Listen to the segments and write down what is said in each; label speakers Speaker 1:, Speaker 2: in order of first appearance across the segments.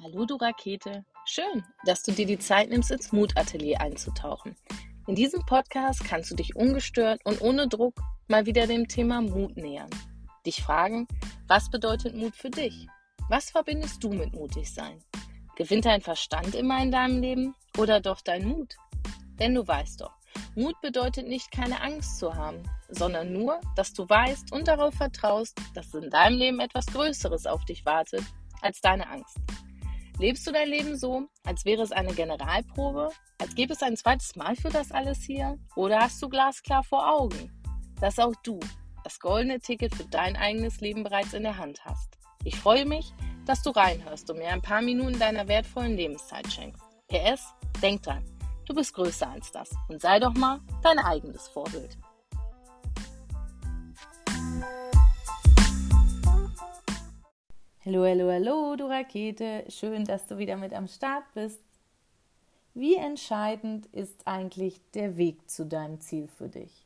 Speaker 1: Hallo du Rakete. Schön, dass du dir die Zeit nimmst, ins Mutatelier einzutauchen. In diesem Podcast kannst du dich ungestört und ohne Druck mal wieder dem Thema Mut nähern. Dich fragen, was bedeutet Mut für dich? Was verbindest du mit mutig sein? Gewinnt dein Verstand immer in deinem Leben oder doch dein Mut? Denn du weißt doch, Mut bedeutet nicht keine Angst zu haben, sondern nur, dass du weißt und darauf vertraust, dass in deinem Leben etwas Größeres auf dich wartet als deine Angst. Lebst du dein Leben so, als wäre es eine Generalprobe? Als gäbe es ein zweites Mal für das alles hier? Oder hast du glasklar vor Augen, dass auch du das goldene Ticket für dein eigenes Leben bereits in der Hand hast? Ich freue mich, dass du reinhörst und mir ein paar Minuten deiner wertvollen Lebenszeit schenkst. PS, denk dran, du bist größer als das und sei doch mal dein eigenes Vorbild.
Speaker 2: Hallo, hallo, hallo, du Rakete. Schön, dass du wieder mit am Start bist. Wie entscheidend ist eigentlich der Weg zu deinem Ziel für dich?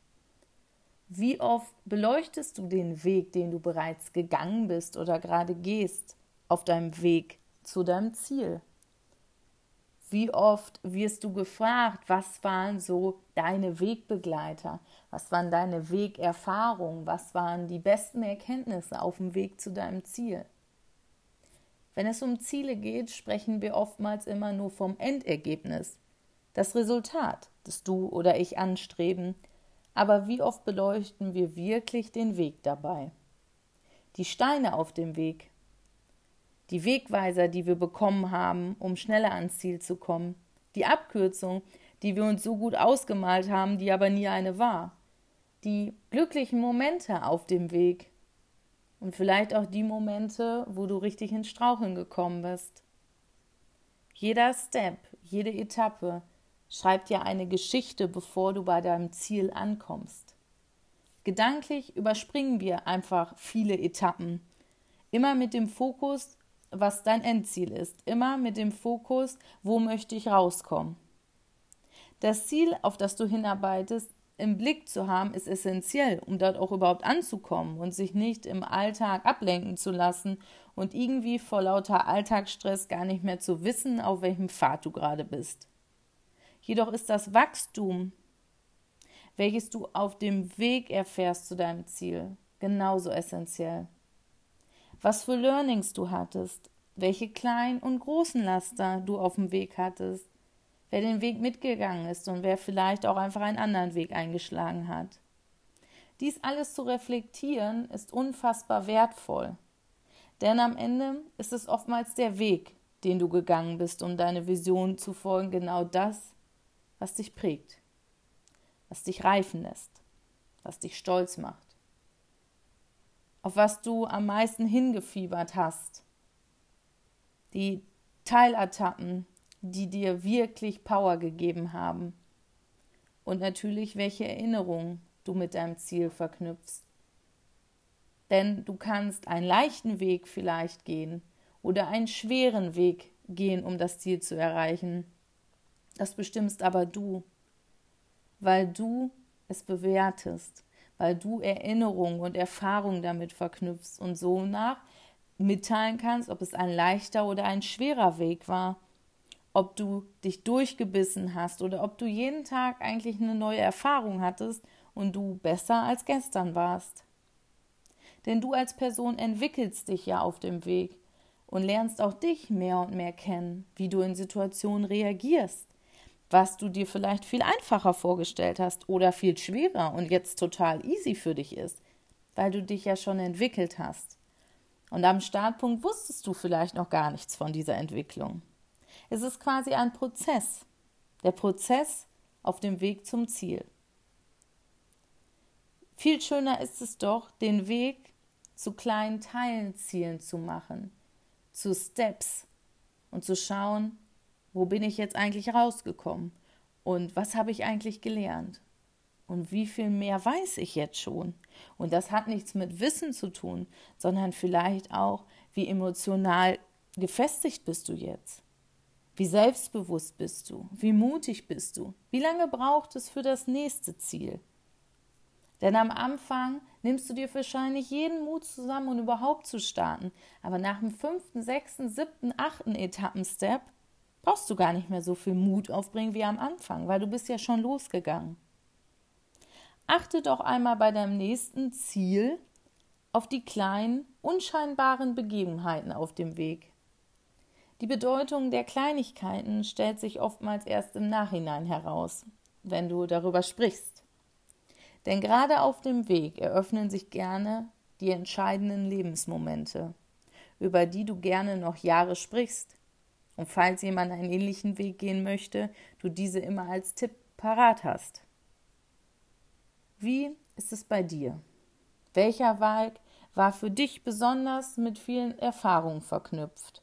Speaker 2: Wie oft beleuchtest du den Weg, den du bereits gegangen bist oder gerade gehst, auf deinem Weg zu deinem Ziel? Wie oft wirst du gefragt, was waren so deine Wegbegleiter? Was waren deine Wegerfahrungen? Was waren die besten Erkenntnisse auf dem Weg zu deinem Ziel? Wenn es um Ziele geht, sprechen wir oftmals immer nur vom Endergebnis, das Resultat, das du oder ich anstreben, aber wie oft beleuchten wir wirklich den Weg dabei? Die Steine auf dem Weg, die Wegweiser, die wir bekommen haben, um schneller ans Ziel zu kommen, die Abkürzung, die wir uns so gut ausgemalt haben, die aber nie eine war, die glücklichen Momente auf dem Weg, und vielleicht auch die Momente, wo du richtig ins Straucheln gekommen bist. Jeder Step, jede Etappe schreibt ja eine Geschichte, bevor du bei deinem Ziel ankommst. Gedanklich überspringen wir einfach viele Etappen, immer mit dem Fokus, was dein Endziel ist, immer mit dem Fokus, wo möchte ich rauskommen. Das Ziel, auf das du hinarbeitest, im Blick zu haben, ist essentiell, um dort auch überhaupt anzukommen und sich nicht im Alltag ablenken zu lassen und irgendwie vor lauter Alltagsstress gar nicht mehr zu wissen, auf welchem Pfad du gerade bist. Jedoch ist das Wachstum, welches du auf dem Weg erfährst zu deinem Ziel, genauso essentiell. Was für Learnings du hattest, welche kleinen und großen Laster du auf dem Weg hattest, wer den Weg mitgegangen ist und wer vielleicht auch einfach einen anderen Weg eingeschlagen hat. Dies alles zu reflektieren ist unfassbar wertvoll. Denn am Ende ist es oftmals der Weg, den du gegangen bist, um deine Vision zu folgen, genau das, was dich prägt, was dich reifen lässt, was dich stolz macht, auf was du am meisten hingefiebert hast. Die Teiletappen, die dir wirklich Power gegeben haben. Und natürlich, welche Erinnerungen du mit deinem Ziel verknüpfst. Denn du kannst einen leichten Weg vielleicht gehen oder einen schweren Weg gehen, um das Ziel zu erreichen. Das bestimmst aber du, weil du es bewertest, weil du Erinnerungen und Erfahrungen damit verknüpfst und so nach mitteilen kannst, ob es ein leichter oder ein schwerer Weg war ob du dich durchgebissen hast oder ob du jeden Tag eigentlich eine neue Erfahrung hattest und du besser als gestern warst. Denn du als Person entwickelst dich ja auf dem Weg und lernst auch dich mehr und mehr kennen, wie du in Situationen reagierst, was du dir vielleicht viel einfacher vorgestellt hast oder viel schwerer und jetzt total easy für dich ist, weil du dich ja schon entwickelt hast. Und am Startpunkt wusstest du vielleicht noch gar nichts von dieser Entwicklung. Es ist quasi ein Prozess, der Prozess auf dem Weg zum Ziel. Viel schöner ist es doch, den Weg zu kleinen Teilenzielen zu machen, zu Steps und zu schauen, wo bin ich jetzt eigentlich rausgekommen und was habe ich eigentlich gelernt und wie viel mehr weiß ich jetzt schon. Und das hat nichts mit Wissen zu tun, sondern vielleicht auch, wie emotional gefestigt bist du jetzt. Wie selbstbewusst bist du? Wie mutig bist du? Wie lange braucht es für das nächste Ziel? Denn am Anfang nimmst du dir wahrscheinlich jeden Mut zusammen, um überhaupt zu starten. Aber nach dem fünften, sechsten, siebten, achten Etappenstep brauchst du gar nicht mehr so viel Mut aufbringen wie am Anfang, weil du bist ja schon losgegangen. Achte doch einmal bei deinem nächsten Ziel auf die kleinen, unscheinbaren Begebenheiten auf dem Weg. Die Bedeutung der Kleinigkeiten stellt sich oftmals erst im Nachhinein heraus, wenn du darüber sprichst. Denn gerade auf dem Weg eröffnen sich gerne die entscheidenden Lebensmomente, über die du gerne noch Jahre sprichst. Und falls jemand einen ähnlichen Weg gehen möchte, du diese immer als Tipp parat hast. Wie ist es bei dir? Welcher Weg war für dich besonders mit vielen Erfahrungen verknüpft?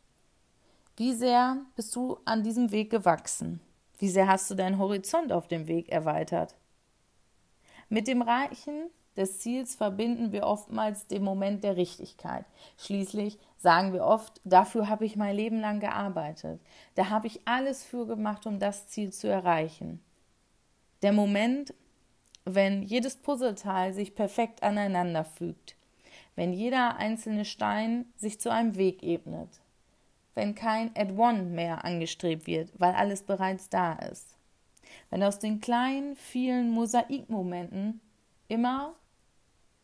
Speaker 2: Wie sehr bist du an diesem Weg gewachsen? Wie sehr hast du deinen Horizont auf dem Weg erweitert? Mit dem Reichen des Ziels verbinden wir oftmals den Moment der Richtigkeit. Schließlich sagen wir oft, dafür habe ich mein Leben lang gearbeitet. Da habe ich alles für gemacht, um das Ziel zu erreichen. Der Moment, wenn jedes Puzzleteil sich perfekt aneinander fügt, wenn jeder einzelne Stein sich zu einem Weg ebnet, wenn kein Add-one mehr angestrebt wird, weil alles bereits da ist, wenn aus den kleinen, vielen Mosaikmomenten immer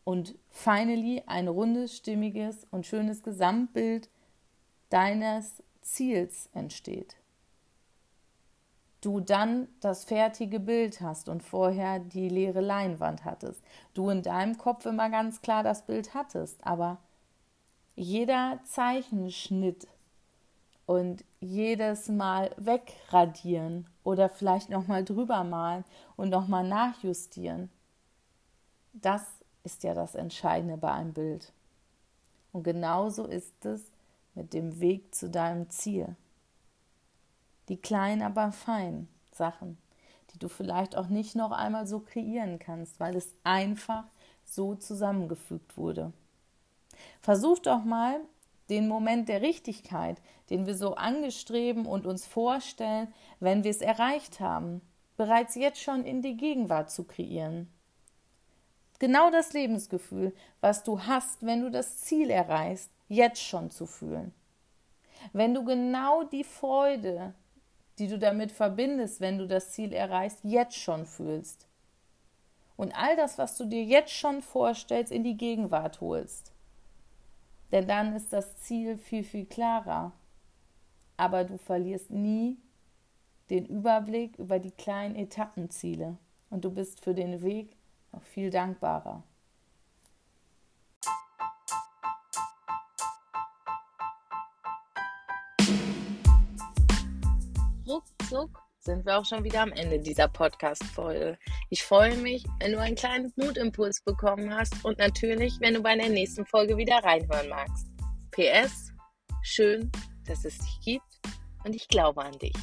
Speaker 2: und finally ein rundes, stimmiges und schönes Gesamtbild deines Ziels entsteht du dann das fertige Bild hast und vorher die leere Leinwand hattest. Du in deinem Kopf immer ganz klar das Bild hattest, aber jeder Zeichenschnitt und jedes Mal wegradieren oder vielleicht nochmal drüber malen und nochmal nachjustieren, das ist ja das Entscheidende bei einem Bild. Und genauso ist es mit dem Weg zu deinem Ziel die kleinen, aber feinen Sachen, die du vielleicht auch nicht noch einmal so kreieren kannst, weil es einfach so zusammengefügt wurde. Versuch doch mal, den Moment der Richtigkeit, den wir so angestreben und uns vorstellen, wenn wir es erreicht haben, bereits jetzt schon in die Gegenwart zu kreieren. Genau das Lebensgefühl, was du hast, wenn du das Ziel erreichst, jetzt schon zu fühlen. Wenn du genau die Freude, die du damit verbindest, wenn du das Ziel erreichst, jetzt schon fühlst. Und all das, was du dir jetzt schon vorstellst, in die Gegenwart holst. Denn dann ist das Ziel viel, viel klarer. Aber du verlierst nie den Überblick über die kleinen Etappenziele. Und du bist für den Weg noch viel dankbarer.
Speaker 1: ruckzuck sind wir auch schon wieder am Ende dieser Podcast-Folge. Ich freue mich, wenn du einen kleinen Mutimpuls bekommen hast und natürlich, wenn du bei der nächsten Folge wieder reinhören magst. PS, schön, dass es dich gibt und ich glaube an dich.